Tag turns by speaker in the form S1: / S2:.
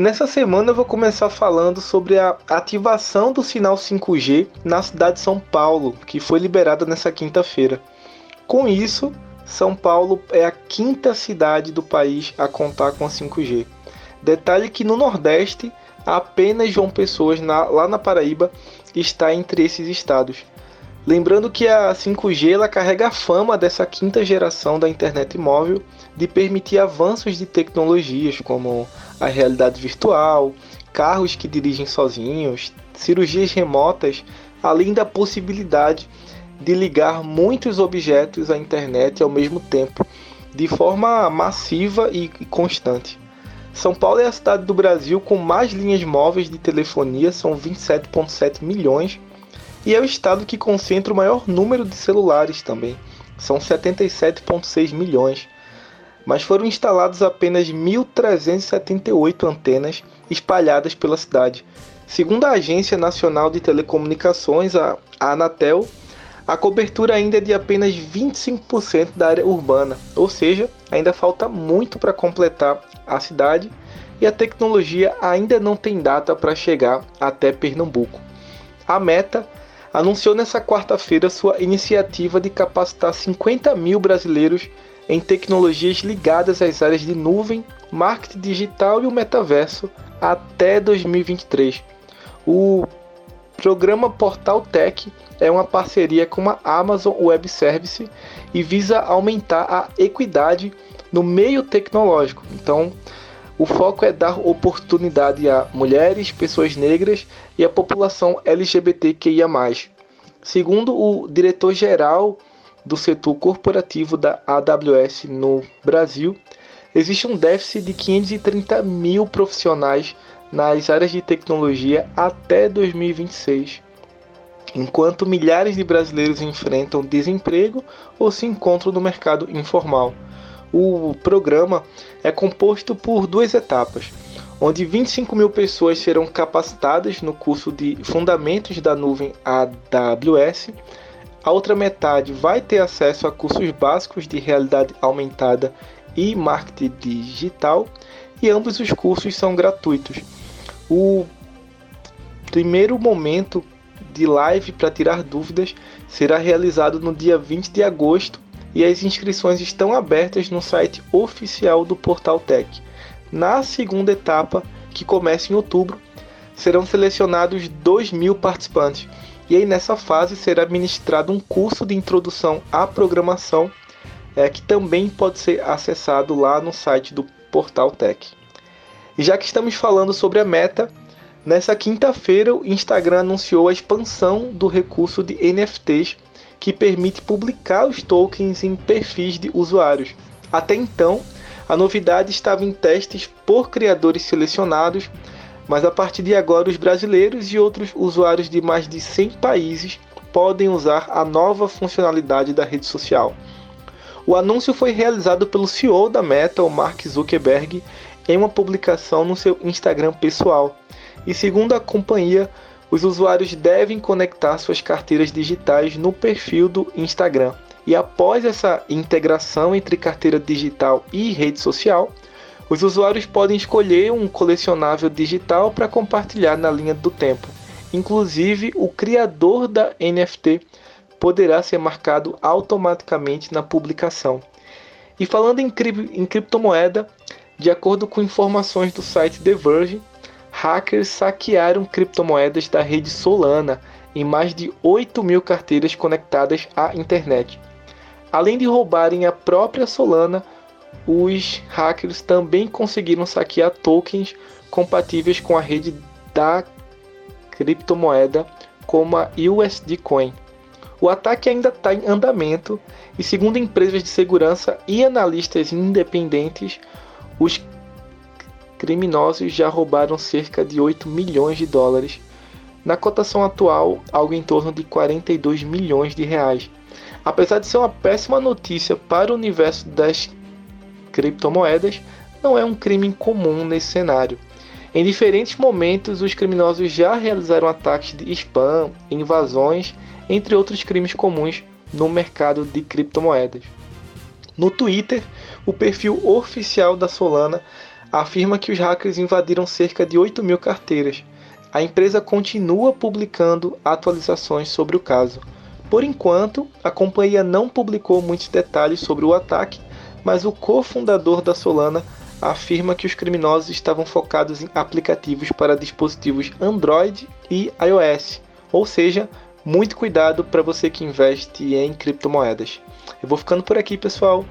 S1: Nessa semana eu vou começar falando sobre a ativação do sinal 5G na cidade de São Paulo, que foi liberada nessa quinta-feira. Com isso, São Paulo é a quinta cidade do país a contar com a 5G. Detalhe que no Nordeste, apenas João Pessoas, na, lá na Paraíba, está entre esses estados. Lembrando que a 5G ela carrega a fama dessa quinta geração da internet móvel de permitir avanços de tecnologias como a realidade virtual, carros que dirigem sozinhos, cirurgias remotas, além da possibilidade de ligar muitos objetos à internet ao mesmo tempo, de forma massiva e constante. São Paulo é a cidade do Brasil com mais linhas móveis de telefonia, são 27,7 milhões e é o estado que concentra o maior número de celulares também, são 77,6 milhões. Mas foram instalados apenas 1.378 antenas espalhadas pela cidade. Segundo a Agência Nacional de Telecomunicações, a Anatel, a cobertura ainda é de apenas 25% da área urbana, ou seja, ainda falta muito para completar a cidade e a tecnologia ainda não tem data para chegar até Pernambuco. A Meta anunciou nessa quarta-feira sua iniciativa de capacitar 50 mil brasileiros em tecnologias ligadas às áreas de nuvem, marketing digital e o metaverso até 2023. O programa Portal Tech é uma parceria com a Amazon Web Service e visa aumentar a equidade no meio tecnológico. Então, o foco é dar oportunidade a mulheres, pessoas negras e a população LGBTQIA. Segundo o diretor-geral do setor corporativo da AWS no Brasil, existe um déficit de 530 mil profissionais nas áreas de tecnologia até 2026, enquanto milhares de brasileiros enfrentam desemprego ou se encontram no mercado informal. O programa é composto por duas etapas, onde 25 mil pessoas serão capacitadas no curso de Fundamentos da Nuvem AWS. A outra metade vai ter acesso a cursos básicos de realidade aumentada e marketing digital, e ambos os cursos são gratuitos. O primeiro momento de live para tirar dúvidas será realizado no dia 20 de agosto e as inscrições estão abertas no site oficial do Portal Tech. Na segunda etapa, que começa em outubro, serão selecionados 2 mil participantes. E aí nessa fase será ministrado um curso de introdução à programação, é, que também pode ser acessado lá no site do Portal Tech. E já que estamos falando sobre a meta, nessa quinta-feira o Instagram anunciou a expansão do recurso de NFTs que permite publicar os tokens em perfis de usuários. Até então, a novidade estava em testes por criadores selecionados, mas a partir de agora os brasileiros e outros usuários de mais de 100 países podem usar a nova funcionalidade da rede social. O anúncio foi realizado pelo CEO da Meta, o Mark Zuckerberg, em uma publicação no seu Instagram pessoal. E segundo a companhia, os usuários devem conectar suas carteiras digitais no perfil do Instagram. E após essa integração entre carteira digital e rede social, os usuários podem escolher um colecionável digital para compartilhar na linha do tempo. Inclusive, o criador da NFT poderá ser marcado automaticamente na publicação. E falando em, cri em criptomoeda, de acordo com informações do site The Verge, hackers saquearam criptomoedas da rede Solana em mais de 8 mil carteiras conectadas à internet. Além de roubarem a própria Solana, os hackers também conseguiram saquear tokens compatíveis com a rede da criptomoeda, como a USD Coin. O ataque ainda está em andamento e, segundo empresas de segurança e analistas independentes, os criminosos já roubaram cerca de 8 milhões de dólares. Na cotação atual, algo em torno de 42 milhões de reais. Apesar de ser uma péssima notícia para o universo das criptomoedas, não é um crime comum nesse cenário. Em diferentes momentos, os criminosos já realizaram ataques de spam, invasões, entre outros crimes comuns no mercado de criptomoedas. No Twitter, o perfil oficial da Solana afirma que os hackers invadiram cerca de 8 mil carteiras. A empresa continua publicando atualizações sobre o caso. Por enquanto, a companhia não publicou muitos detalhes sobre o ataque, mas o cofundador da Solana afirma que os criminosos estavam focados em aplicativos para dispositivos Android e iOS, ou seja, muito cuidado para você que investe em criptomoedas. Eu vou ficando por aqui, pessoal.